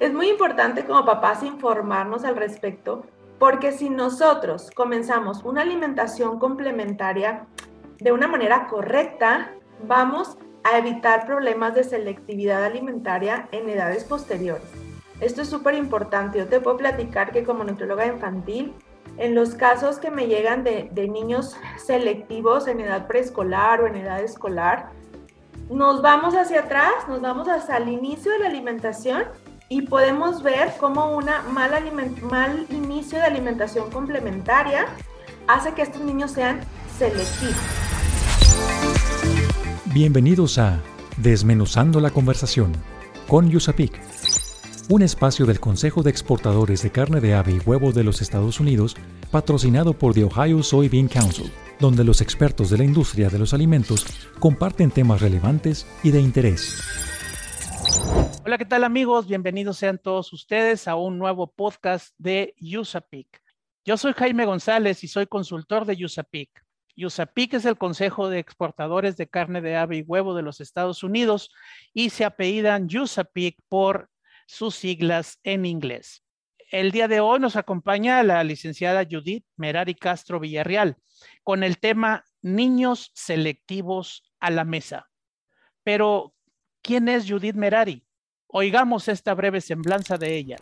Es muy importante como papás informarnos al respecto porque si nosotros comenzamos una alimentación complementaria de una manera correcta, vamos a evitar problemas de selectividad alimentaria en edades posteriores. Esto es súper importante. Yo te puedo platicar que como nutrióloga infantil, en los casos que me llegan de, de niños selectivos en edad preescolar o en edad escolar, nos vamos hacia atrás, nos vamos hasta el inicio de la alimentación y podemos ver cómo un mal, mal inicio de alimentación complementaria hace que estos niños sean selectivos. Bienvenidos a Desmenuzando la conversación con Yusapik, un espacio del Consejo de Exportadores de Carne de Ave y Huevo de los Estados Unidos, patrocinado por The Ohio Soybean Council, donde los expertos de la industria de los alimentos comparten temas relevantes y de interés. Hola, ¿qué tal amigos? Bienvenidos sean todos ustedes a un nuevo podcast de USAPIC. Yo soy Jaime González y soy consultor de USAPIC. USAPIC es el Consejo de Exportadores de Carne de Ave y Huevo de los Estados Unidos y se apellidan USAPIC por sus siglas en inglés. El día de hoy nos acompaña la licenciada Judith Merari Castro Villarreal con el tema Niños selectivos a la mesa. Pero, ¿quién es Judith Merari? Oigamos esta breve semblanza de ella.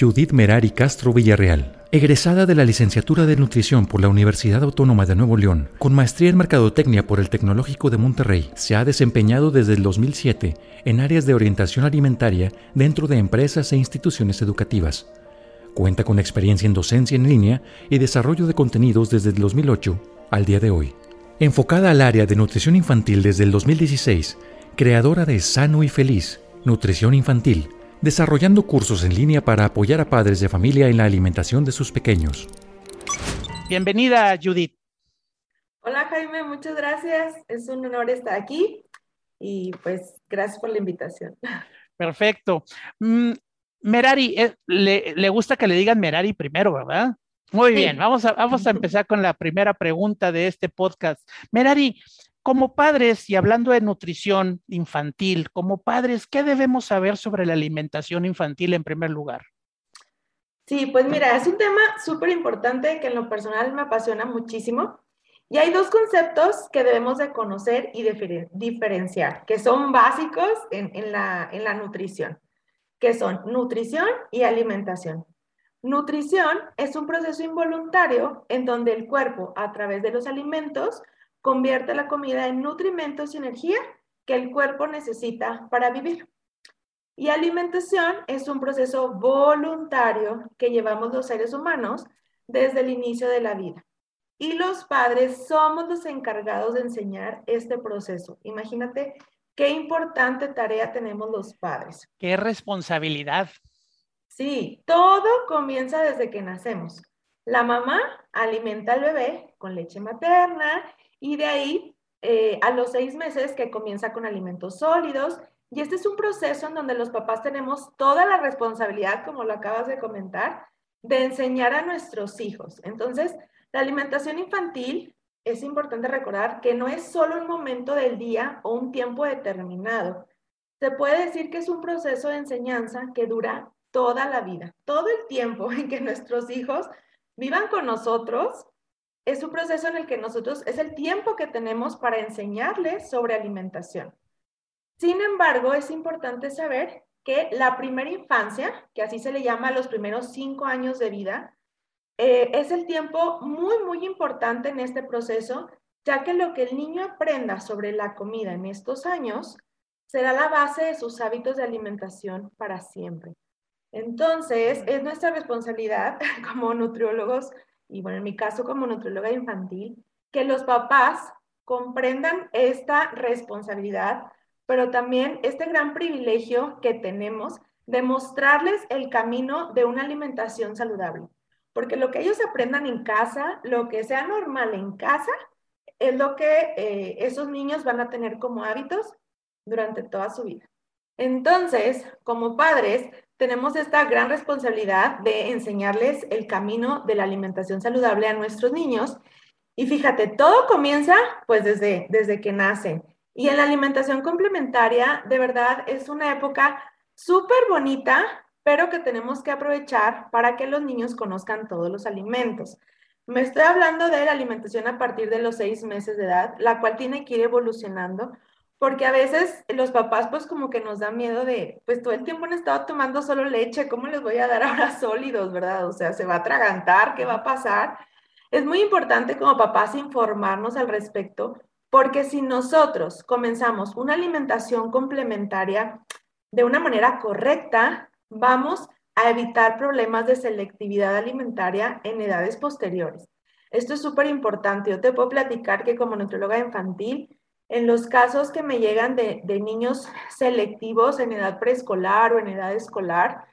Judith Merari Castro Villarreal, egresada de la licenciatura de nutrición por la Universidad Autónoma de Nuevo León, con maestría en mercadotecnia por el Tecnológico de Monterrey, se ha desempeñado desde el 2007 en áreas de orientación alimentaria dentro de empresas e instituciones educativas. Cuenta con experiencia en docencia en línea y desarrollo de contenidos desde el 2008 al día de hoy. Enfocada al área de nutrición infantil desde el 2016, creadora de Sano y Feliz, Nutrición Infantil, desarrollando cursos en línea para apoyar a padres de familia en la alimentación de sus pequeños. Bienvenida, Judith. Hola, Jaime, muchas gracias. Es un honor estar aquí y pues gracias por la invitación. Perfecto. Mm, Merari, eh, le, gusta que le digan Merari primero, ¿verdad? Muy bien, vamos a, vamos a empezar con la primera pregunta de este podcast. Merari, como padres, y hablando de nutrición infantil, como padres, ¿qué debemos saber sobre la alimentación infantil en primer lugar? Sí, pues mira, es un tema súper importante que en lo personal me apasiona muchísimo. Y hay dos conceptos que debemos de conocer y diferenciar, que son básicos en, la, en la nutrición, que son nutrición y alimentación. Nutrición es un proceso involuntario en donde el cuerpo, a través de los alimentos, convierte la comida en nutrimentos y energía que el cuerpo necesita para vivir. Y alimentación es un proceso voluntario que llevamos los seres humanos desde el inicio de la vida. Y los padres somos los encargados de enseñar este proceso. Imagínate qué importante tarea tenemos los padres. Qué responsabilidad. Sí, todo comienza desde que nacemos. La mamá alimenta al bebé con leche materna y de ahí eh, a los seis meses que comienza con alimentos sólidos. Y este es un proceso en donde los papás tenemos toda la responsabilidad, como lo acabas de comentar, de enseñar a nuestros hijos. Entonces, la alimentación infantil es importante recordar que no es solo un momento del día o un tiempo determinado. Se puede decir que es un proceso de enseñanza que dura toda la vida, todo el tiempo en que nuestros hijos vivan con nosotros es un proceso en el que nosotros, es el tiempo que tenemos para enseñarles sobre alimentación. Sin embargo, es importante saber que la primera infancia, que así se le llama a los primeros cinco años de vida, eh, es el tiempo muy, muy importante en este proceso, ya que lo que el niño aprenda sobre la comida en estos años será la base de sus hábitos de alimentación para siempre. Entonces, es nuestra responsabilidad como nutriólogos y bueno, en mi caso como nutrióloga infantil, que los papás comprendan esta responsabilidad, pero también este gran privilegio que tenemos de mostrarles el camino de una alimentación saludable. Porque lo que ellos aprendan en casa, lo que sea normal en casa, es lo que eh, esos niños van a tener como hábitos durante toda su vida. Entonces, como padres, tenemos esta gran responsabilidad de enseñarles el camino de la alimentación saludable a nuestros niños. Y fíjate, todo comienza pues desde, desde que nacen. Y en la alimentación complementaria, de verdad, es una época súper bonita, pero que tenemos que aprovechar para que los niños conozcan todos los alimentos. Me estoy hablando de la alimentación a partir de los seis meses de edad, la cual tiene que ir evolucionando, porque a veces los papás pues como que nos da miedo de, pues todo el tiempo han estado tomando solo leche, ¿cómo les voy a dar ahora sólidos, verdad? O sea, se va a atragantar, ¿qué va a pasar? Es muy importante como papás informarnos al respecto, porque si nosotros comenzamos una alimentación complementaria de una manera correcta, vamos a evitar problemas de selectividad alimentaria en edades posteriores. Esto es súper importante. Yo te puedo platicar que como nutrióloga infantil, en los casos que me llegan de, niños selectivos en edad preescolar o en edad escolar,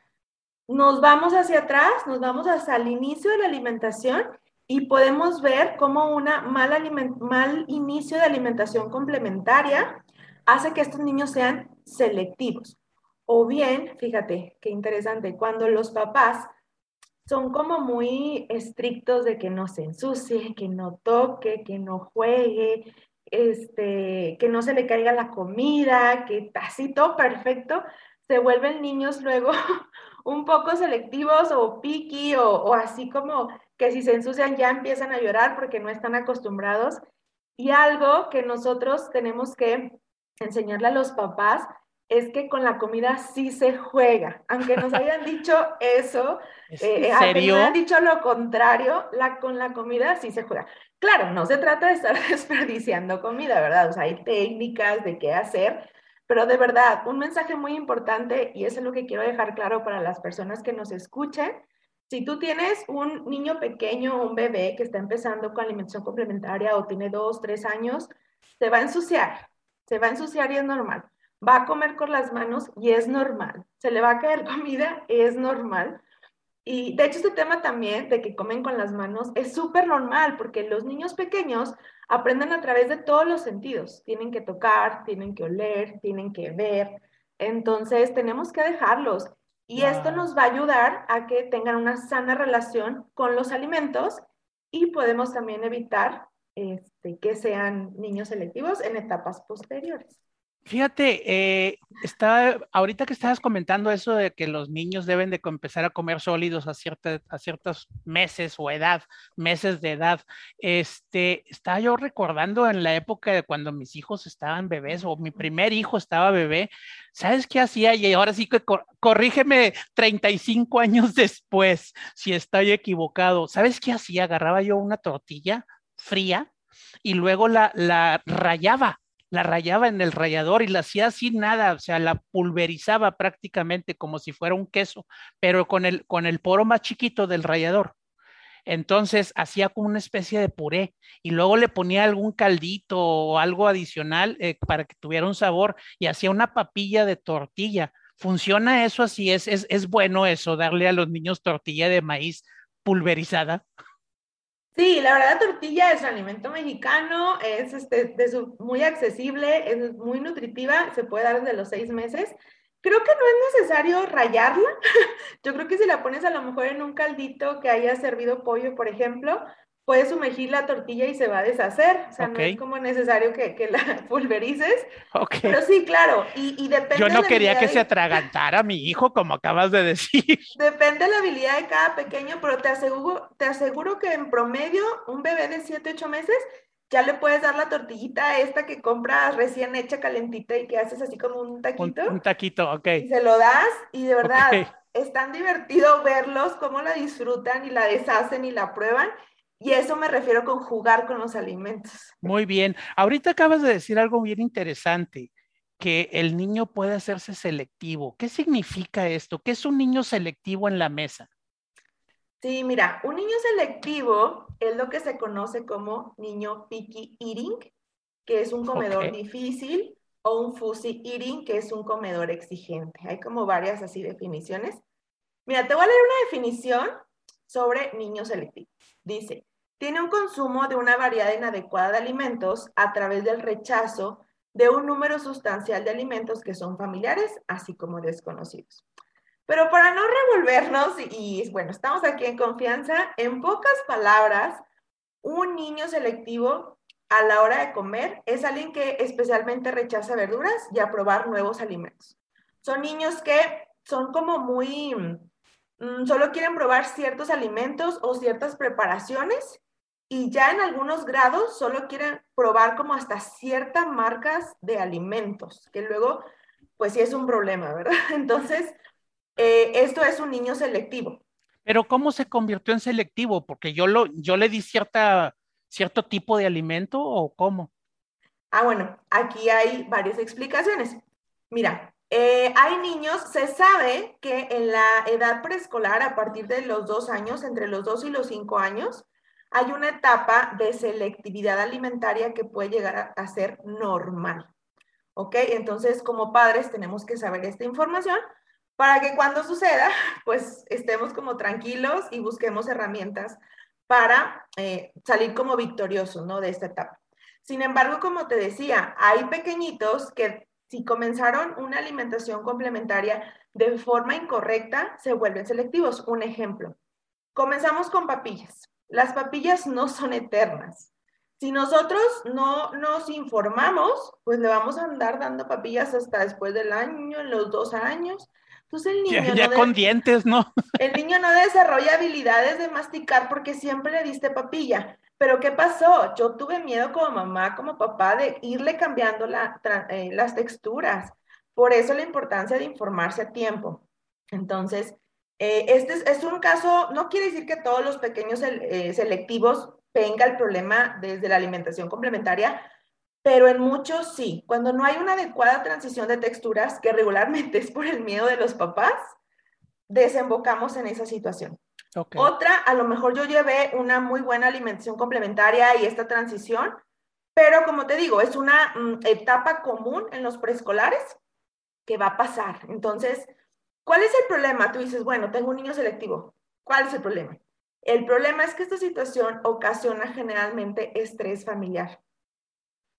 nos vamos hacia atrás, nos vamos hasta el inicio de la alimentación y podemos ver cómo un mal, mal inicio de alimentación complementaria hace que estos niños sean selectivos. O bien, fíjate, qué interesante, cuando los papás son como muy estrictos de que no se ensucie, que no toque, que no juegue, este, que no se le caiga la comida, que así todo perfecto, se vuelven niños luego un poco selectivos o piqui o, o así como que si se ensucian ya empiezan a llorar porque no están acostumbrados. Y algo que nosotros tenemos que enseñarle a los papás es que con la comida sí se juega. Aunque nos hayan dicho eso, eh, aunque nos hayan dicho lo contrario, la, con la comida sí se juega. Claro, no se trata de estar desperdiciando comida, ¿verdad? O sea, hay técnicas de qué hacer, pero de verdad, un mensaje muy importante, y eso es lo que quiero dejar claro para las personas que nos escuchen. Si tú tienes un niño pequeño, un bebé que está empezando con alimentación complementaria o tiene dos, tres años, se va a ensuciar, se va a ensuciar y es normal va a comer con las manos y es normal. Se le va a caer comida, es normal. Y de hecho este tema también de que comen con las manos es súper normal porque los niños pequeños aprenden a través de todos los sentidos. Tienen que tocar, tienen que oler, tienen que ver. Entonces tenemos que dejarlos. Y esto nos va a ayudar a que tengan una sana relación con los alimentos y podemos también evitar este, que sean niños selectivos en etapas posteriores. Fíjate, eh, ahorita que estabas comentando eso de que los niños deben de empezar a comer sólidos a, a ciertos meses o edad, meses de edad, este, estaba yo recordando en la época de cuando mis hijos estaban bebés o mi primer hijo estaba bebé, ¿sabes qué hacía? Y ahora sí que corrígeme 35 años después si estoy equivocado. ¿Sabes qué hacía? Agarraba yo una tortilla fría y luego la, la rayaba la rayaba en el rallador y la hacía sin nada, o sea, la pulverizaba prácticamente como si fuera un queso, pero con el, con el poro más chiquito del rallador. Entonces hacía como una especie de puré y luego le ponía algún caldito o algo adicional eh, para que tuviera un sabor y hacía una papilla de tortilla. ¿Funciona eso así? ¿Es, es, es bueno eso, darle a los niños tortilla de maíz pulverizada? Sí, la verdad, tortilla es un alimento mexicano, es este, muy accesible, es muy nutritiva, se puede dar desde los seis meses. Creo que no es necesario rayarla. Yo creo que si la pones a lo mejor en un caldito que haya servido pollo, por ejemplo, puedes sumergir la tortilla y se va a deshacer. O sea, no es como necesario que, que la pulverices. Pero sí, claro. Y, y depende. Yo no quería que se atragantara mi hijo, como acabas de decir. Depende de la habilidad de cada pequeño, pero te aseguro, te aseguro que en promedio, un bebé de 7, 8 meses ya le puedes dar la tortillita esta que compras recién hecha, calentita y que haces así como un taquito. Un, taquito, ok. Y se lo das y de verdad es tan divertido verlos, cómo la disfrutan y la deshacen y la prueban. Y eso me refiero con jugar con los alimentos. Muy bien. Ahorita acabas de decir algo bien interesante, que el niño puede hacerse selectivo. ¿Qué significa esto? ¿Qué es un niño selectivo en la mesa? Sí, mira, un niño selectivo es lo que se conoce como niño picky eating, que es un comedor difícil, o un fussy eating, que es un comedor exigente. Hay como varias así definiciones. Mira, te voy a leer una definición sobre niño selectivo. Dice, tiene un consumo de una variedad inadecuada de alimentos a través del rechazo de un número sustancial de alimentos que son familiares, así como desconocidos. Pero para no revolvernos, y, bueno, estamos aquí en confianza, en pocas palabras, un niño selectivo a la hora de comer es alguien que especialmente rechaza verduras y a probar nuevos alimentos. Son niños que son como muy, mm, solo quieren probar ciertos alimentos o ciertas preparaciones y ya en algunos grados solo quieren probar como hasta ciertas marcas de alimentos, que luego, pues sí es un problema, ¿verdad? Entonces, eh, esto es un niño selectivo. Pero ¿cómo se convirtió en selectivo? Porque yo, lo, yo le di cierta, cierto tipo de alimento o cómo. Ah, bueno, aquí hay varias explicaciones. Mira, eh, hay niños, se sabe que en la edad preescolar, a partir de los dos años, entre los dos y los cinco años, hay una etapa de selectividad alimentaria que puede llegar a, ser normal. ¿Ok? Entonces, como padres tenemos que saber esta información para que cuando suceda, pues estemos como tranquilos y busquemos herramientas para eh, salir como victoriosos, ¿no? De esta etapa. Sin embargo, como te decía, hay pequeñitos que si comenzaron una alimentación complementaria de forma incorrecta, se vuelven selectivos. Un ejemplo, comenzamos con papillas. Las papillas no son eternas. Si nosotros no nos informamos, pues le vamos a andar dando papillas hasta después del año, en los dos años. Entonces el niño... Ya, con dientes, ¿no? El niño no desarrolla habilidades de masticar porque siempre le diste papilla. Pero ¿qué pasó? Yo tuve miedo como mamá, como papá, de irle cambiando eh, las texturas. Por eso la importancia de informarse a tiempo. Entonces, eh, este es, un caso, no quiere decir que todos los pequeños eh, selectivos tengan el problema desde la alimentación complementaria, pero en muchos sí. Cuando no hay una adecuada transición de texturas, que regularmente es por el miedo de los papás, desembocamos en esa situación. Otra, a lo mejor yo llevé una muy buena alimentación complementaria y esta transición, pero como te digo, es una mm, etapa común en los preescolares que va a pasar. Entonces, ¿cuál es el problema? Tú dices, bueno, tengo un niño selectivo. ¿Cuál es el problema? El problema es que esta situación ocasiona generalmente estrés familiar,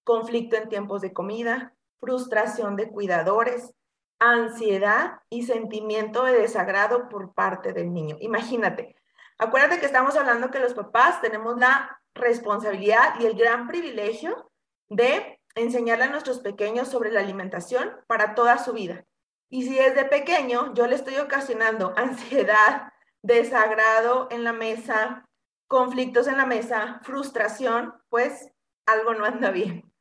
conflicto en tiempos de comida, frustración de cuidadores, ansiedad y sentimiento de desagrado por parte del niño. Imagínate, acuérdate que estamos hablando que los papás tenemos la responsabilidad y el gran privilegio de enseñarle a nuestros pequeños sobre la alimentación para toda su vida. Y si desde pequeño yo le estoy ocasionando ansiedad, desagrado en la mesa, conflictos en la mesa, frustración, pues algo no anda bien.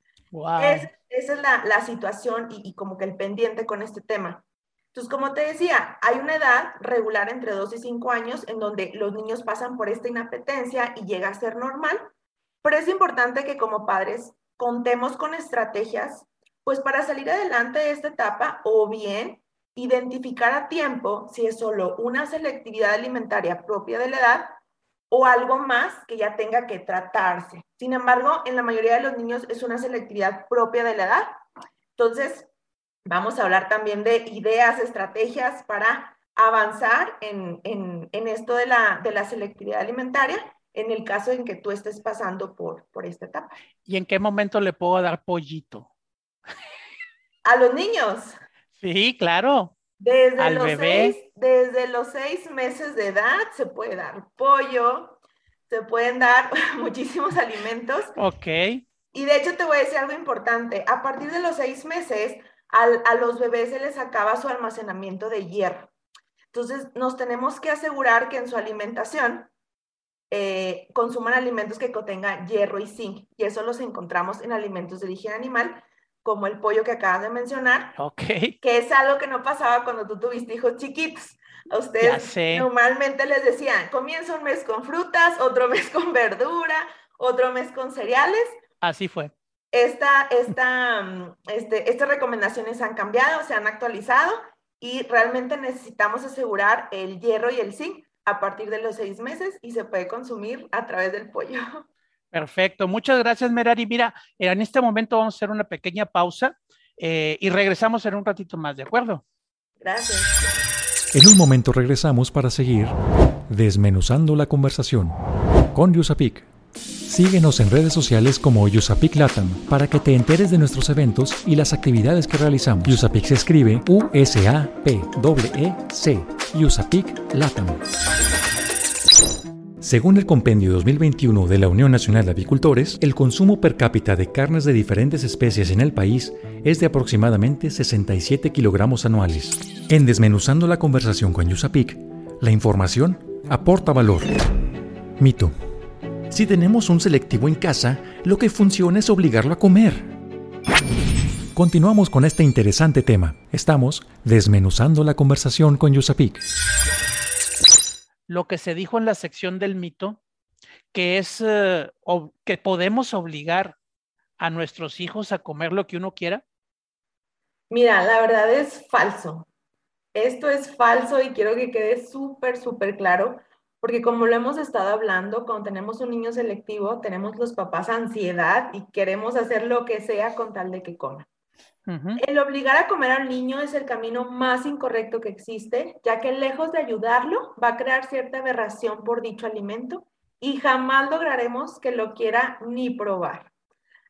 Es, esa es la, situación y, como que el pendiente con este tema. Entonces, como te decía, hay una edad regular entre 2 y 5 años en donde los niños pasan por esta inapetencia y llega a ser normal, pero es importante que como padres contemos con estrategias, pues para salir adelante de esta etapa o bien identificar a tiempo si es solo una selectividad alimentaria propia de la edad o algo más que ya tenga que tratarse. Sin embargo, en la mayoría de los niños es una selectividad propia de la edad. Entonces, vamos a hablar también de ideas, estrategias para avanzar en, esto de la, de la selectividad alimentaria en el caso en que tú estés pasando por, por esta etapa. ¿Y en qué momento le puedo dar pollito? A los niños. Sí, claro. Desde, los Seis, desde los seis meses de edad se puede dar pollo, se pueden dar muchísimos alimentos. Ok. Y de hecho te voy a decir algo importante. A partir de los seis meses, a los bebés se les acaba su almacenamiento de hierro. Entonces, nos tenemos que asegurar que en su alimentación eh, consuman alimentos que contengan hierro y zinc. Y eso los encontramos en alimentos de origen animal como el pollo que acabas de mencionar, okay. que es algo que no pasaba cuando tú tuviste hijos chiquitos. A ustedes normalmente les decían, comienza un mes con frutas, otro mes con verdura, otro mes con cereales. Así fue. Esta, esta, mm, este, estas recomendaciones han cambiado, se han actualizado y realmente necesitamos asegurar el hierro y el zinc a partir de los seis meses y se puede consumir a través del pollo. Perfecto, muchas gracias Merari. Mira, en este momento vamos a hacer una pequeña pausa eh, y regresamos en un ratito más, ¿de acuerdo? Gracias. En un momento regresamos para seguir desmenuzando la conversación con Yusapik. Síguenos en redes sociales como Yusapik Latam para que te enteres de nuestros eventos y las actividades que realizamos. Yusapik se escribe U-S-A-P-E-C. Yusapik Latam. Según el compendio 2021 de la Unión Nacional de Avicultores, el consumo per cápita de carnes de diferentes especies en el país es de aproximadamente 67 kilogramos anuales. En Desmenuzando la conversación con Yusapik, la información aporta valor. Mito. Si tenemos un selectivo en casa, lo que funciona es obligarlo a comer. Continuamos con este interesante tema. Estamos desmenuzando la conversación con Yusapik lo que se dijo en la sección del mito, que es eh, que podemos obligar a nuestros hijos a comer lo que uno quiera? Mira, la verdad es falso. Esto es falso y quiero que quede súper, súper claro, porque como lo hemos estado hablando, cuando tenemos un niño selectivo, tenemos los papás ansiedad y queremos hacer lo que sea con tal de que coma. El obligar a comer al niño es el camino más incorrecto que existe, ya que lejos de ayudarlo, va a crear cierta aberración por dicho alimento y jamás lograremos que lo quiera ni probar.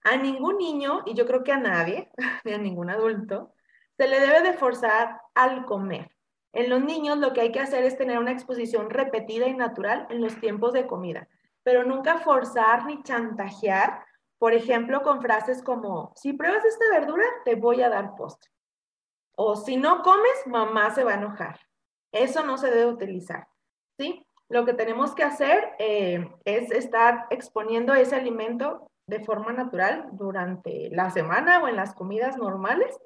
A ningún niño, y yo creo que a nadie, ni a ningún adulto, se le debe de forzar al comer. En los niños lo que hay que hacer es tener una exposición repetida y natural en los tiempos de comida, pero nunca forzar ni chantajear por ejemplo, con frases como, si pruebas esta verdura, te voy a dar postre. O si no comes, mamá se va a enojar. Eso no se debe utilizar. ¿sí? Lo que tenemos que hacer eh, es estar exponiendo ese alimento de forma natural durante la semana o en las comidas normales,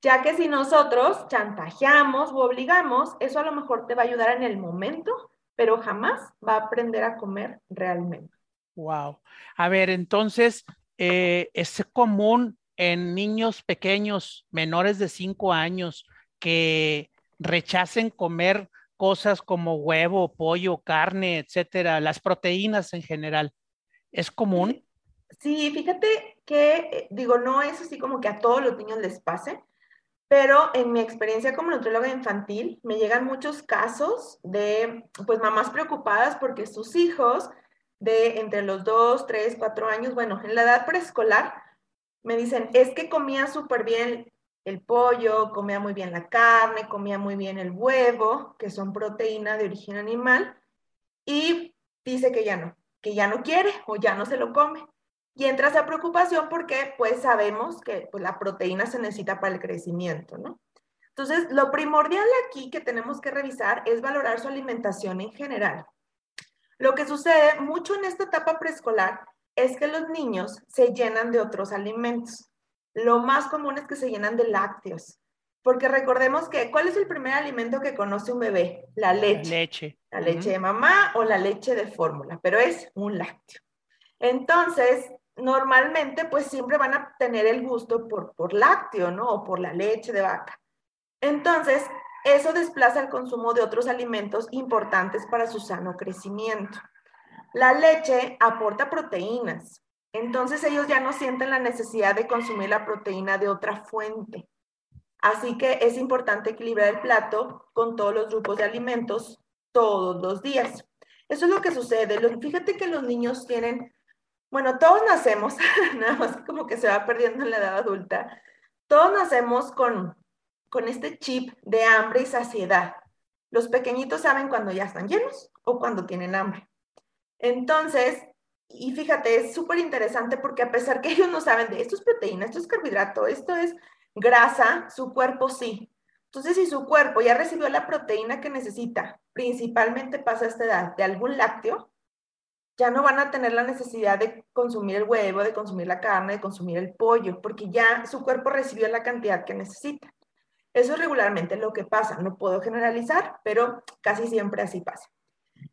ya que si nosotros chantajeamos o obligamos, eso a lo mejor te va a ayudar en el momento, pero jamás va a aprender a comer realmente. Wow. A ver, entonces, eh, es común en niños pequeños, menores de 5 años, que rechacen comer cosas como huevo, pollo, carne, etcétera, las proteínas en general. ¿Es común? Sí, fíjate que, eh, digo, no es así como que a todos los niños les pase, pero en mi experiencia como nutrióloga infantil me llegan muchos casos de, pues, mamás preocupadas porque sus hijos de entre los 2, 3, 4 años, bueno, en la edad preescolar, me dicen, es que comía súper bien el pollo, comía muy bien la carne, comía muy bien el huevo, que son proteínas de origen animal, y dice que ya no, que ya no quiere o ya no se lo come. Y entra esa preocupación porque pues sabemos que pues, la proteína se necesita para el crecimiento, ¿no? Entonces, lo primordial aquí que tenemos que revisar es valorar su alimentación en general. Lo que sucede mucho en esta etapa preescolar es que los niños se llenan de otros alimentos. Lo más común es que se llenan de lácteos, porque recordemos que ¿cuál es el primer alimento que conoce un bebé? La leche. La leche. La leche de mamá o la leche de fórmula, pero es un lácteo. Entonces, normalmente pues siempre van a tener el gusto por, por lácteo, ¿no? O por la leche de vaca. Entonces, eso desplaza el consumo de otros alimentos importantes para su sano crecimiento. La leche aporta proteínas, entonces ellos ya no sienten la necesidad de consumir la proteína de otra fuente. Así que es importante equilibrar el plato con todos los grupos de alimentos todos los días. Eso es lo que sucede. Fíjate que los niños tienen, bueno, todos nacemos, nada más como que se va perdiendo en la edad adulta, todos nacemos con con este chip de hambre y saciedad. Los pequeñitos saben cuando ya están llenos o cuando tienen hambre. Entonces, y fíjate, es súper interesante porque a pesar que ellos no saben de esto es proteína, esto es carbohidrato, esto es grasa, su cuerpo sí. Entonces, si su cuerpo ya recibió la proteína que necesita, principalmente pasa esta edad, de algún lácteo, ya no van a tener la necesidad de consumir el huevo, de consumir la carne, de consumir el pollo, porque ya su cuerpo recibió la cantidad que necesita. Eso es regularmente lo que pasa. No puedo generalizar, pero casi siempre así pasa.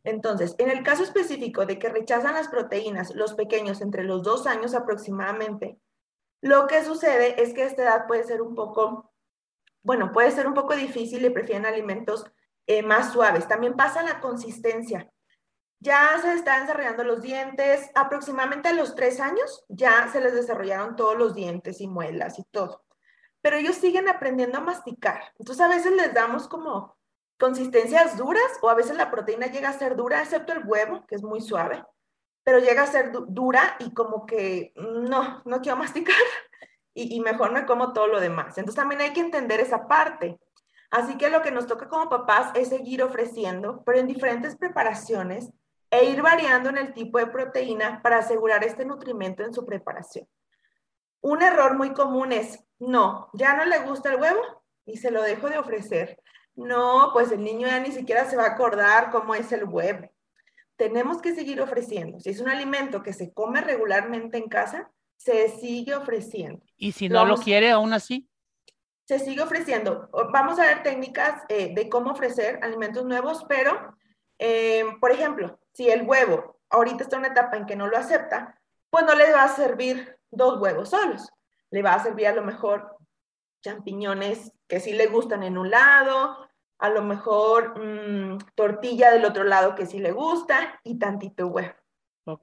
Entonces, en el caso específico de que rechazan las proteínas los pequeños entre los dos años aproximadamente, lo que sucede es que esta edad puede ser un poco, bueno, puede ser un poco difícil y prefieren alimentos eh, más suaves. También pasa la consistencia. Ya se están desarrollando los dientes, aproximadamente a los tres años ya se les desarrollaron todos los dientes y muelas y todo pero ellos siguen aprendiendo a masticar. Entonces a veces les damos como consistencias duras o a veces la proteína llega a ser dura, excepto el huevo, que es muy suave, pero llega a ser dura y como que no, no quiero masticar y, y mejor me como todo lo demás. Entonces también hay que entender esa parte. Así que lo que nos toca como papás es seguir ofreciendo, pero en diferentes preparaciones, e ir variando en el tipo de proteína para asegurar este nutrimento en su preparación. Un error muy común es, no, ya no le gusta el huevo y se lo dejo de ofrecer. No, pues el niño ya ni siquiera se va a acordar cómo es el huevo. Tenemos que seguir ofreciendo. Si es un alimento que se come regularmente en casa, se sigue ofreciendo. ¿Y si no lo quiere aún así? Se sigue ofreciendo. Vamos a ver técnicas eh, de cómo ofrecer alimentos nuevos, pero, eh, por ejemplo, si el huevo ahorita está en una etapa en que no lo acepta, pues no le va a servir dos huevos solos. Le va a servir a lo mejor champiñones que sí le gustan en un lado, a lo mejor mm, tortilla del otro lado que sí le gusta y tantito huevo.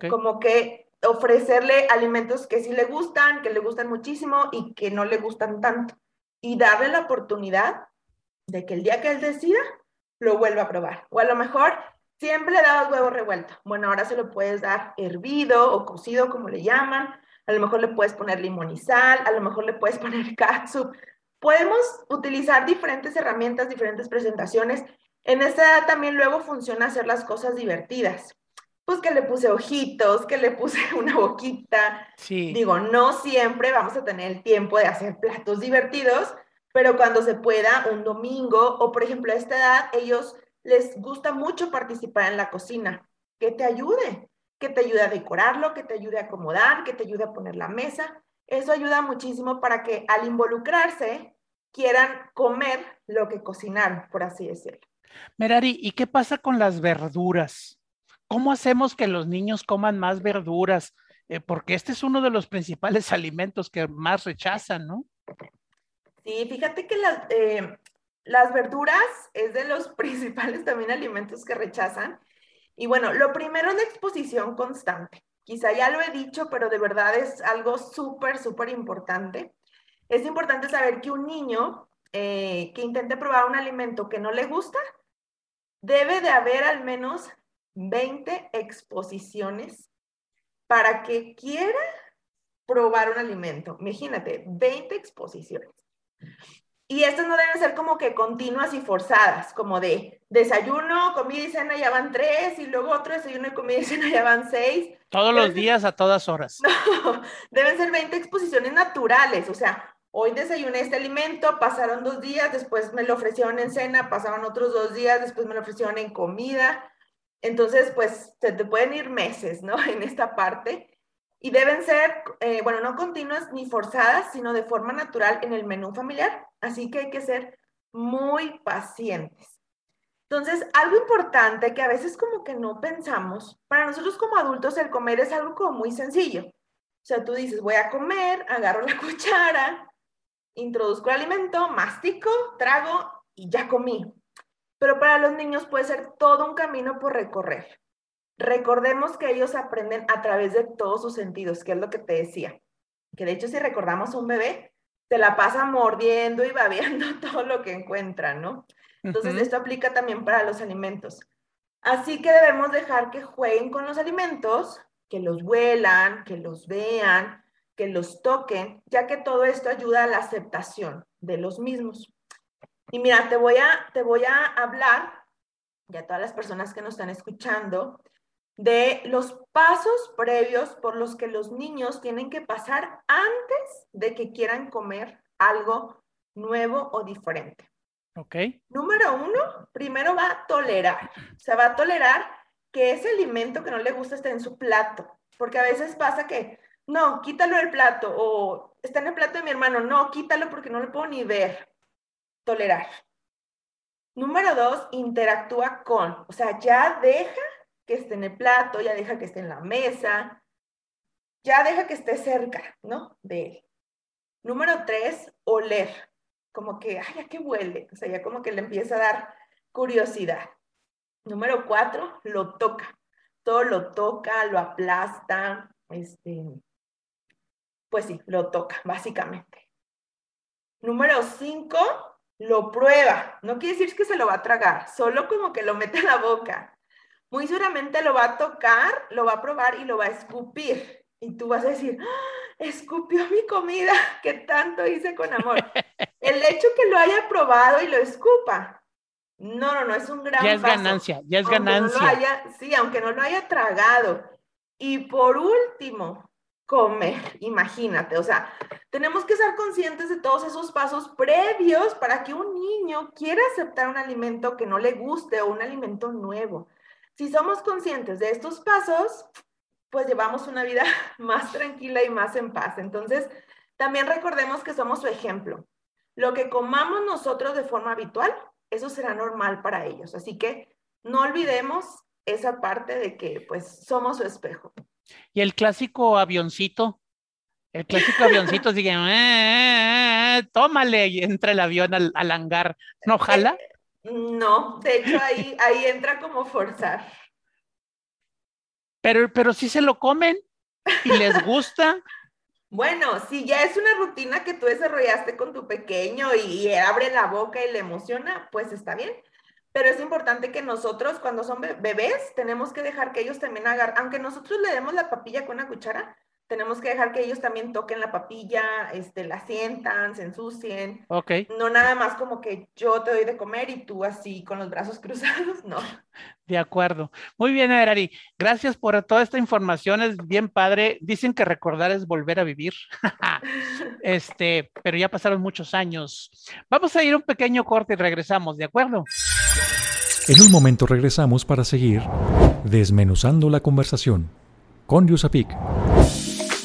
Como que ofrecerle alimentos que sí le gustan, que le gustan muchísimo y que no le gustan tanto. Y darle la oportunidad de que el día que él decida, lo vuelva a probar. O a lo mejor siempre le dabas huevo revuelto. Bueno, ahora se lo puedes dar hervido o cocido, como le llaman. A lo mejor le puedes poner limón y sal, a lo mejor le puedes poner katsu. Podemos utilizar diferentes herramientas, diferentes presentaciones. En esta edad también luego funciona hacer las cosas divertidas pues que le puse ojitos, que le puse una boquita. Sí. Digo, no siempre vamos a tener el tiempo de hacer platos divertidos, pero cuando se pueda, un domingo, o por ejemplo a esta edad, ellos les gusta mucho participar en la cocina, que te ayude, que te ayude a decorarlo, que te ayude a acomodar, que te ayude a poner la mesa. Eso ayuda muchísimo para que al involucrarse quieran comer lo que cocinaron, por así decirlo. Merari, ¿y qué pasa con las verduras? ¿Cómo hacemos que los niños coman más verduras? Eh, porque este es uno de los principales alimentos que más rechazan, ¿no? Sí, fíjate que las, eh, las verduras es de los principales también alimentos que rechazan. Y bueno, lo primero es la exposición constante. Quizá ya lo he dicho, pero de verdad es algo súper, súper importante. Es importante saber que un niño eh, que intente probar un alimento que no le gusta, debe de haber al menos 20 exposiciones para que quiera probar un alimento. Imagínate, 20 exposiciones. Y estas no deben ser como que continuas y forzadas, como de desayuno, comida y cena ya van tres, y luego otro desayuno y comida y cena ya van seis. Todos los días a todas horas. No, deben ser 20 exposiciones naturales, o sea, hoy desayuné este alimento, pasaron dos días, después me lo ofrecieron en cena, pasaron otros dos días, después me lo ofrecieron en comida. Entonces, pues se te pueden ir meses, ¿no? En esta parte. Y deben ser, eh, bueno, no continuas ni forzadas, sino de forma natural en el menú familiar. Así que hay que ser muy pacientes. Entonces, algo importante que a veces como que no pensamos, para nosotros como adultos el comer es algo como muy sencillo. O sea, tú dices, voy a comer, agarro la cuchara, introduzco el alimento, mastico, trago y ya comí pero para los niños puede ser todo un camino por recorrer. Recordemos que ellos aprenden a través de todos sus sentidos, que es lo que te decía. Que de hecho si recordamos a un bebé, se la pasa mordiendo y babeando todo lo que encuentra, ¿no? Entonces esto aplica también para los alimentos. Así que debemos dejar que jueguen con los alimentos, que los huelan, que los vean, que los toquen, ya que todo esto ayuda a la aceptación de los mismos. Y mira, te voy a, te voy a hablar, y a todas las personas que nos están escuchando, de los pasos previos por los que los niños tienen que pasar antes de que quieran comer algo nuevo o diferente. Ok. Número uno, primero va a tolerar. O sea, va a tolerar que ese alimento que no le gusta esté en su plato. Porque a veces pasa que, no, quítalo del plato. O está en el plato de mi hermano, no, quítalo porque no lo puedo ni ver tolerar. Número dos, interactúa con, o sea, ya deja que esté en el plato, ya deja que esté en la mesa, ya deja que esté cerca, ¿no? De él. Número tres, oler, como que, ay, ¿a qué huele? O sea, ya como que le empieza a dar curiosidad. Número cuatro, lo toca. Todo lo toca, lo aplasta, este, pues sí, lo toca, básicamente. Número cinco, lo prueba. No quiere decir que se lo va a tragar, solo como que lo mete en la boca. Muy seguramente lo va a tocar, lo va a probar y lo va a escupir. Y tú vas a decir, ¡Ah! escupió mi comida que tanto hice con amor. El hecho que lo haya probado y lo escupa No, no, no, es un gran Ya es ganancia, ya es ganancia. sí, aunque no lo haya tragado. Y por último, comer, imagínate, o sea, tenemos que ser conscientes de todos esos pasos previos para que un niño quiera aceptar un alimento que no le guste o un alimento nuevo. Si somos conscientes de estos pasos, pues llevamos una vida más tranquila y más en paz. Entonces, también recordemos que somos su ejemplo. Lo que comamos nosotros de forma habitual, eso será normal para ellos. Así que no olvidemos esa parte de que pues somos su espejo. Y el clásico avioncito, el clásico avioncito sigue, eh, eh, eh, tómale y entra el avión al, hangar. ¿No jala? No, de hecho ahí, ahí entra como forzar. Pero, pero si se lo comen y les gusta. Bueno, si ya es una rutina que tú desarrollaste con tu pequeño y, abre la boca y le emociona, pues está bien. Pero es importante que nosotros, cuando son bebés, tenemos que dejar que ellos también hagan, aunque nosotros le demos la papilla con una cuchara, tenemos que dejar que ellos también toquen la papilla, este, la sientan, se ensucien. Ok. No nada más como que yo te doy de comer y tú así con los brazos cruzados, no. De acuerdo. Muy bien, Erari. Gracias por toda esta información. Es bien padre. Dicen que recordar es volver a vivir. este, pero ya pasaron muchos años. Vamos a ir un pequeño corte y regresamos, ¿de acuerdo? En un momento regresamos para seguir desmenuzando la conversación con Yusapik.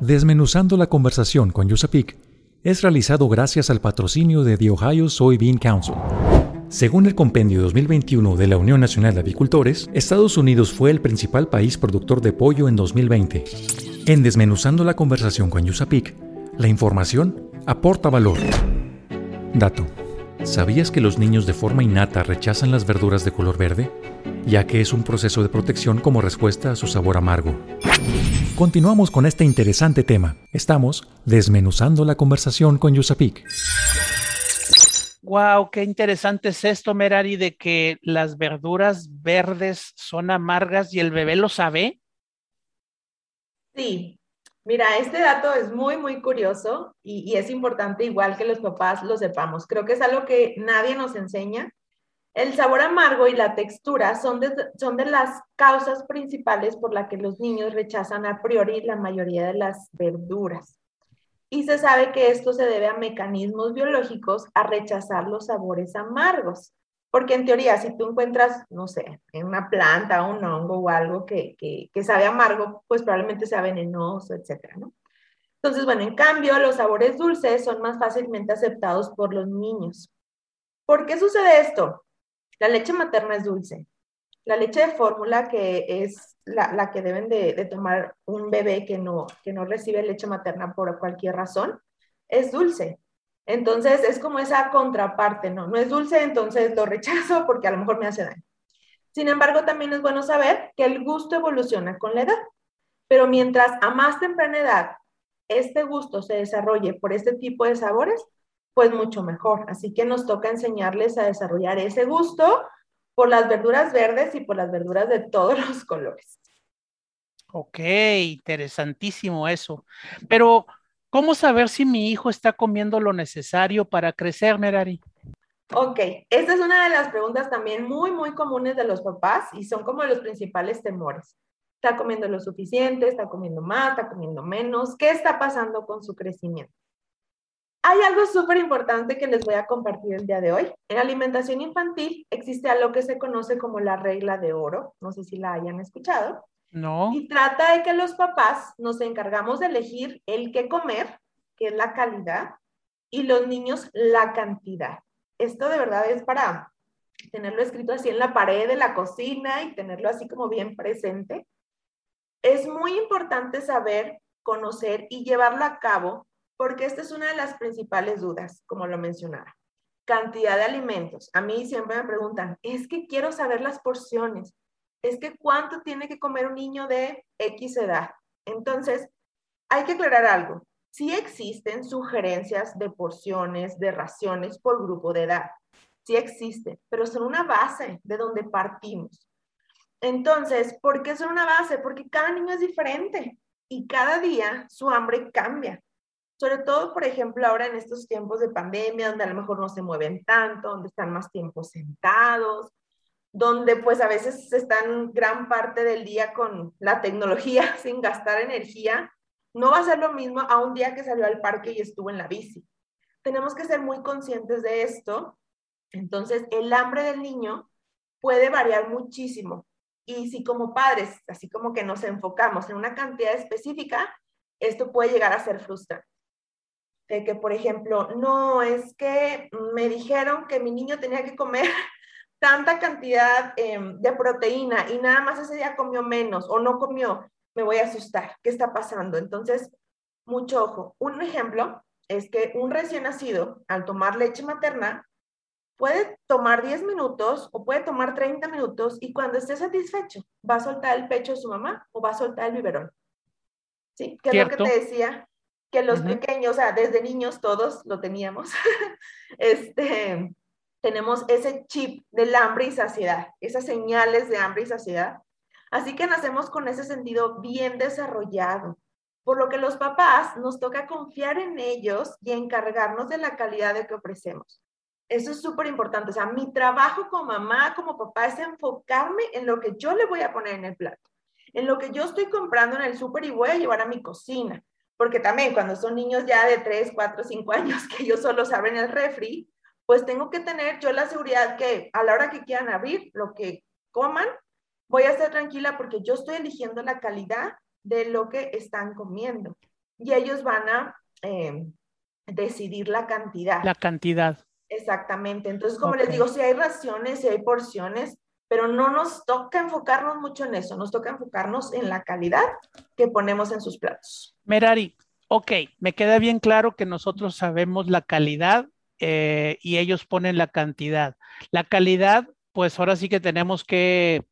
Desmenuzando la conversación con Yusapik es realizado gracias al patrocinio de The Ohio Soybean Council. Según el compendio 2021 de la Unión Nacional de Avicultores, Estados Unidos fue el principal país productor de pollo en 2020. En Desmenuzando la conversación con Yusapik, la información aporta valor. Dato. ¿Sabías que los niños de forma innata rechazan las verduras de color verde? Ya que es un proceso de protección como respuesta a su sabor amargo. Continuamos con este interesante tema. Estamos desmenuzando la conversación con Yusapik. Wow, qué interesante es esto, Merari, de que las verduras verdes son amargas y el bebé lo sabe. Sí, mira, este dato es muy, muy curioso y, y es importante igual que los papás lo sepamos. Creo que es algo que nadie nos enseña el sabor amargo y la textura son de, son de las causas principales por las que los niños rechazan a priori la mayoría de las verduras. Y se sabe que esto se debe a mecanismos biológicos a rechazar los sabores amargos. Porque en teoría, si tú encuentras, no sé, en una planta, un hongo o algo que, que, sabe amargo, pues probablemente sea venenoso, etcétera, ¿no? Entonces, bueno, en cambio, los sabores dulces son más fácilmente aceptados por los niños. ¿Por qué sucede esto? La leche materna es dulce. La leche de fórmula, que es la, que deben de, tomar un bebé que no, que no recibe leche materna por cualquier razón, es dulce. Entonces es como esa contraparte, ¿no? No es dulce, entonces lo rechazo porque a lo mejor me hace daño. Sin embargo, también es bueno saber que el gusto evoluciona con la edad. Pero mientras a más temprana edad este gusto se desarrolle por este tipo de sabores, pues mucho mejor. Así que nos toca enseñarles a desarrollar ese gusto por las verduras verdes y por las verduras de todos los colores. Ok, interesantísimo eso. Pero, ¿cómo saber si mi hijo está comiendo lo necesario para crecer, Merari? Ok, esta es una de las preguntas también muy, muy comunes de los papás y son como los principales temores. ¿Está comiendo lo suficiente? ¿Está comiendo más? ¿Está comiendo menos? ¿Qué está pasando con su crecimiento? Hay algo súper importante que les voy a compartir el día de hoy. En alimentación infantil existe algo que se conoce como la regla de oro. No sé si la hayan escuchado. No. Y trata de que los papás nos encargamos de elegir el qué comer, que es la calidad, y los niños la cantidad. Esto de verdad es para tenerlo escrito así en la pared de la cocina y tenerlo así como bien presente. Es muy importante saber, conocer y llevarlo a cabo porque esta es una de las principales dudas, como lo mencionaba. Cantidad de alimentos. A mí siempre me preguntan, es que quiero saber las porciones. Es que cuánto tiene que comer un niño de X edad. Entonces, hay que aclarar algo. Sí existen sugerencias de porciones, de raciones por grupo de edad. Sí existen, pero son una base de donde partimos. Entonces, ¿por qué son una base? Porque cada niño es diferente y cada día su hambre cambia. Sobre todo, por ejemplo, ahora en estos tiempos de pandemia, donde a lo mejor no se mueven tanto, donde están más tiempo sentados, donde pues a veces están gran parte del día con la tecnología sin gastar energía, no va a ser lo mismo a un día que salió al parque y estuvo en la bici. Tenemos que ser muy conscientes de esto. Entonces, el hambre del niño puede variar muchísimo. Y si como padres, así como que nos enfocamos en una cantidad específica, esto puede llegar a ser frustrante. De que, por ejemplo, no, es que me dijeron que mi niño tenía que comer tanta cantidad em, de proteína y nada más ese día comió menos o no comió me voy a asustar, ¿qué está pasando? Entonces, mucho ojo. Un ejemplo es que un recién nacido, al tomar leche materna, puede tomar 10 minutos o puede tomar 30 minutos y cuando esté satisfecho, va a soltar el pecho de su mamá o va a soltar el biberón. ¿Sí? Que es lo que te decía, que los pequeños, o sea, desde niños todos lo teníamos, este, tenemos ese chip del hambre y saciedad, esas señales de hambre y saciedad Así que nacemos con ese sentido bien desarrollado, por lo que los papás nos toca confiar en ellos y encargarnos de la calidad de que ofrecemos. Eso es súper importante. O sea, mi trabajo como mamá, como papá, es enfocarme en lo que yo le voy a poner en el plato, en lo que yo estoy comprando en el súper y voy a llevar a mi cocina. Porque también cuando son niños ya de 3, 4, 5 años que ellos solo saben el refri, pues tengo que tener yo la seguridad que a la hora que quieran abrir, lo que coman, voy a estar tranquila porque yo estoy eligiendo la calidad de lo que están comiendo y ellos van a em, decidir la cantidad. La cantidad. Exactamente. Entonces, como les digo, si hay raciones, si hay porciones, pero no nos toca enfocarnos mucho en eso, nos toca enfocarnos en la calidad que ponemos en sus platos. Merari, ok, me queda bien claro que nosotros sabemos la calidad eh, y ellos ponen la cantidad. La calidad, pues ahora sí que tenemos que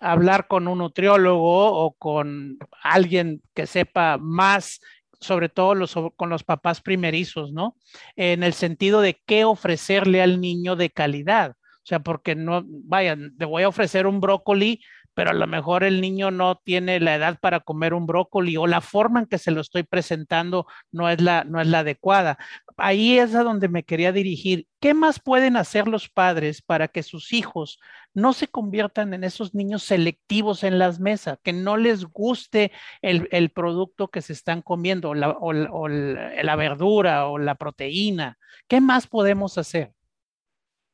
hablar con un nutriólogo o con alguien que sepa más, sobre todo con los papás primerizos, ¿no? En el sentido de qué ofrecerle al niño de calidad. O sea, porque no, vayan, le voy a ofrecer un brócoli, pero a lo mejor el niño no tiene la edad para comer un brócoli o la forma en que se lo estoy presentando no es la, no es la adecuada. Ahí es a donde me quería dirigir. ¿Qué más pueden hacer los padres para que sus hijos no se conviertan en esos niños selectivos en las mesas, que no les guste el, producto que se están comiendo, la, o, la verdura o la proteína? ¿Qué más podemos hacer?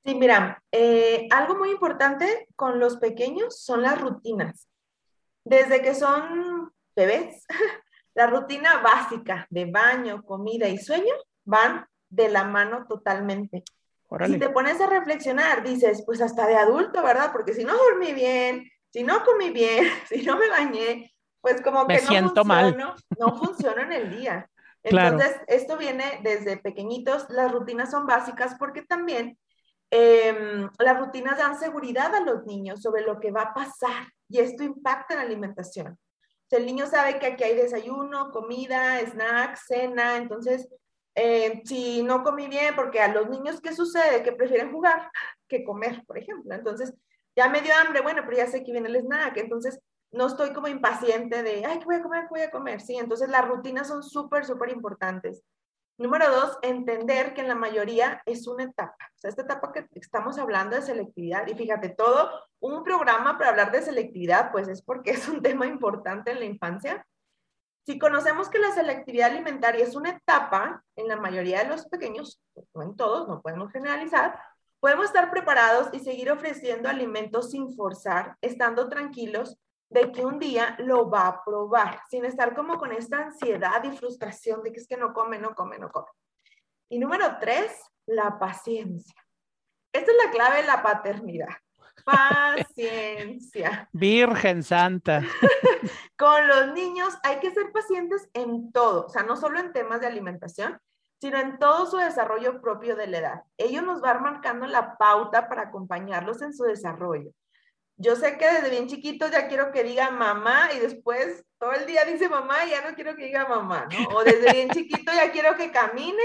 Sí, mira, eh, algo muy importante con los pequeños son las rutinas. Desde que son bebés, la rutina básica de baño, comida y sueño van de la mano totalmente. Si te pones a reflexionar, dices, pues hasta de adulto, ¿verdad? Porque si no dormí bien, si no comí bien, si no me bañé, pues como que no mal. no funciona en el día. Entonces, esto viene desde pequeñitos, las rutinas son básicas porque también Em, las rutinas dan seguridad a los niños sobre lo que va a pasar y esto impacta en la alimentación. el niño sabe que aquí hay desayuno, comida, snack, cena, entonces eh, si no comí bien, porque a los niños, ¿qué sucede? Que prefieren jugar que comer, por ejemplo. Entonces, ya me dio hambre, bueno, pero ya sé que viene el snack, entonces no estoy como impaciente de, ay, ¿qué voy a comer? ¿Qué voy a comer? Sí, entonces las rutinas son súper, súper importantes. Número dos, entender que en la mayoría es una etapa. O sea, esta etapa que estamos hablando de selectividad, y fíjate, todo un programa para hablar de selectividad, pues es porque es un tema importante en la infancia. Si conocemos que la selectividad alimentaria es una etapa en la mayoría de los pequeños, no en todos, no podemos generalizar, podemos estar preparados y seguir ofreciendo alimentos sin forzar, estando tranquilos de que un día lo va a probar, sin estar como con esta ansiedad y frustración de que es que no come, no come, no come. Y número tres, la paciencia. Esta es la clave de la paternidad. Paciencia. Virgen Santa. con los niños hay que ser pacientes en todo, o sea, no solo en temas de alimentación, sino en todo su desarrollo propio de la edad. Ellos nos van marcando la pauta para acompañarlos en su desarrollo Yo sé que desde bien chiquito ya quiero que diga mamá y después todo el día dice mamá y ya no quiero que diga mamá, ¿no? O desde bien chiquito ya quiero que camine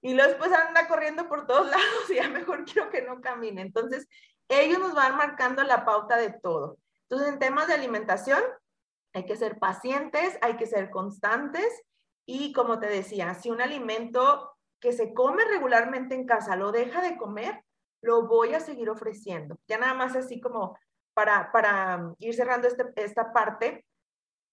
y luego después anda corriendo por todos lados y ya mejor quiero que no camine. Entonces, ellos nos van marcando la pauta de todo. Entonces, en temas de alimentación, hay que ser pacientes, hay que ser constantes y como te decía, si un alimento que se come regularmente en casa lo deja de comer, lo voy a seguir ofreciendo. Ya nada más así como para, para ir cerrando este, esta parte,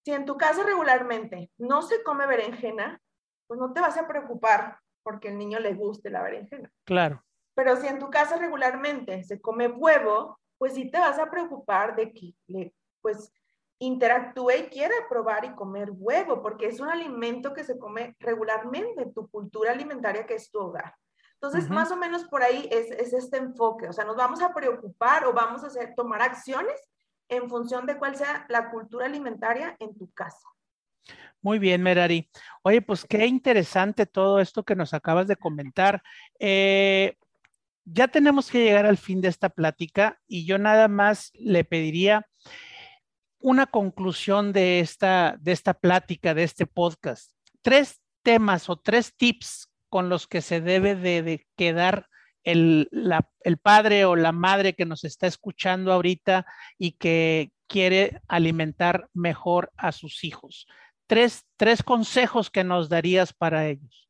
si en tu casa regularmente no se come berenjena, pues no te vas a preocupar porque el niño le guste la berenjena. Claro. Pero si en tu casa regularmente se come huevo, pues sí te vas a preocupar de que le, pues interactúe y quiera probar y comer huevo, porque es un alimento que se come regularmente en tu cultura alimentaria que es tu hogar. Entonces, más o menos por ahí es, es, este enfoque, o sea, nos vamos a preocupar o vamos a hacer, tomar acciones en función de cuál sea la cultura alimentaria en tu casa. Muy bien, Merari. Oye, pues qué interesante todo esto que nos acabas de comentar. Eh, ya tenemos que llegar al fin de esta plática y yo nada más le pediría una conclusión de esta, de esta plática, de este podcast. Tres temas o tres tips con los que se debe de, quedar el, el, padre o la madre que nos está escuchando ahorita y que quiere alimentar mejor a sus hijos. Tres, tres consejos que nos darías para ellos.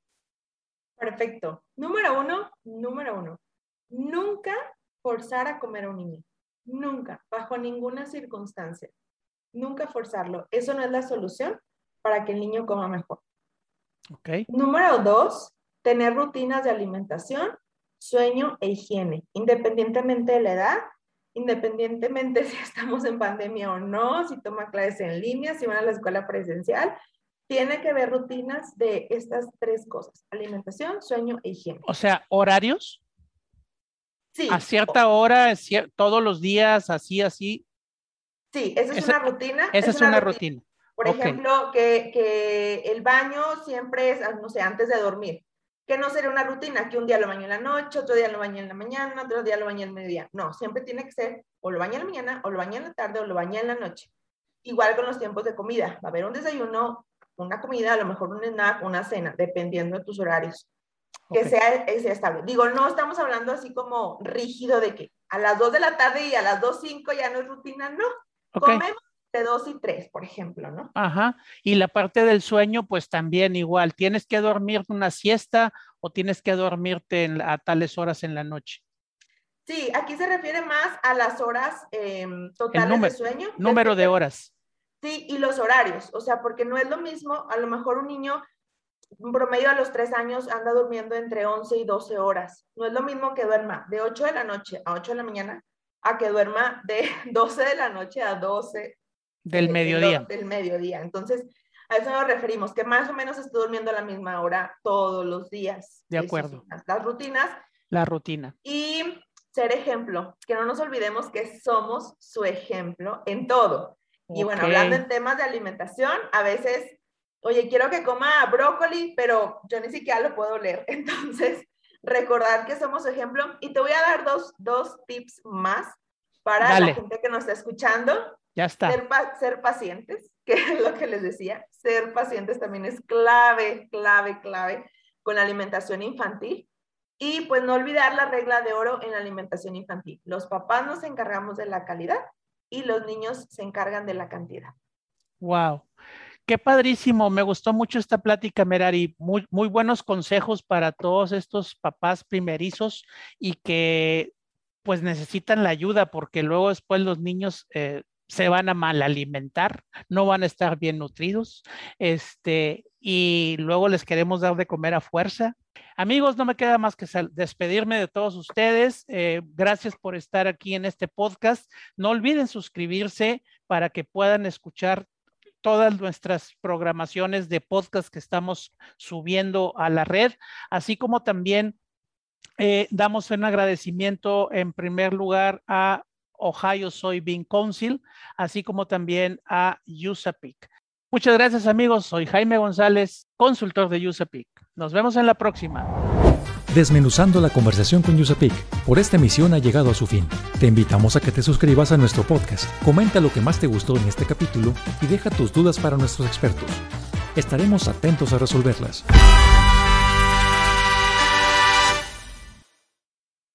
Perfecto. Número uno, número uno. Nunca forzar a comer a un niño. Nunca, bajo ninguna circunstancia nunca forzarlo. Eso no es la solución para que el niño coma mejor. Okay. Número dos, tener rutinas de alimentación, sueño e higiene, independientemente de la edad, independientemente si estamos en pandemia o no, si toma clases en línea, si van a la escuela presencial, tiene que haber rutinas de estas tres cosas, alimentación, sueño e higiene. O sea, horarios. Sí. A cierta hora, todos los días, así, así, Sí, esa es una rutina. Esa es, una, rutina. Por ejemplo, que, que, el baño siempre es, no sé, antes de dormir. Que no sería una rutina, que un día lo baño en la noche, otro día lo baño en la mañana, otro día lo baño en el mediodía. No, siempre tiene que ser o lo baño en la mañana, o lo baño en la tarde, o lo baño en la noche. Igual con los tiempos de comida. Va a haber un desayuno, una comida, a lo mejor un snack, una cena, dependiendo de tus horarios. Que sea, sea estable. Digo, no estamos hablando así como rígido de que a las 2 de la tarde y a las 2.05 ya no es rutina, no Comemos de dos y tres, por ejemplo, ¿no? Ajá. Y la parte del sueño, pues también igual. ¿Tienes que dormir una siesta o tienes que dormirte a tales horas en la noche? Sí, aquí se refiere más a las horas em, totales de sueño. Número de horas. Sí, y los horarios. O sea, porque no es lo mismo, a lo mejor un niño un promedio a los tres años anda durmiendo entre 11 y 12 horas. No es lo mismo que duerma de 8 de la noche a 8 de la mañana a que duerma de 12 de la noche a 12 del mediodía. Del mediodía. Entonces, a eso nos referimos, que más o menos esté durmiendo a la misma hora todos los días. De acuerdo. Las rutinas. La rutina. Y ser ejemplo, que no nos olvidemos que somos su ejemplo en todo. Y bueno, hablando en temas de alimentación, a veces, oye, quiero que coma brócoli, pero yo ni siquiera lo puedo leer. Entonces, recordar que somos ejemplo. Y te voy a dar dos, dos tips más para la gente que nos está escuchando. Ya está. Ser, ser, pacientes, que es lo que les decía. Ser pacientes también es clave, clave, clave con la alimentación infantil. Y pues no olvidar la regla de oro en la alimentación infantil. Los papás nos encargamos de la calidad y los niños se encargan de la cantidad. Wow. Qué padrísimo, me gustó mucho esta plática, Merari. Muy, muy buenos consejos para todos estos papás primerizos y que pues necesitan la ayuda porque luego después los niños eh, se van a mal alimentar, no van a estar bien nutridos, este, y luego les queremos dar de comer a fuerza. Amigos, no me queda más que despedirme de todos ustedes. Eh, gracias por estar aquí en este podcast. No olviden suscribirse para que puedan escuchar todas nuestras programaciones de podcast que estamos subiendo a la red, así como también eh, damos un agradecimiento en primer lugar a Ohio Soybean Council, así como también a USAPIC. Muchas gracias amigos, soy Jaime González, consultor de USAPIC. Nos vemos en la próxima. Desmenuzando la conversación con Yusapik. Por esta emisión ha llegado a su fin. Te invitamos a que te suscribas a nuestro podcast, comenta lo que más te gustó en este capítulo y deja tus dudas para nuestros expertos. Estaremos atentos a resolverlas.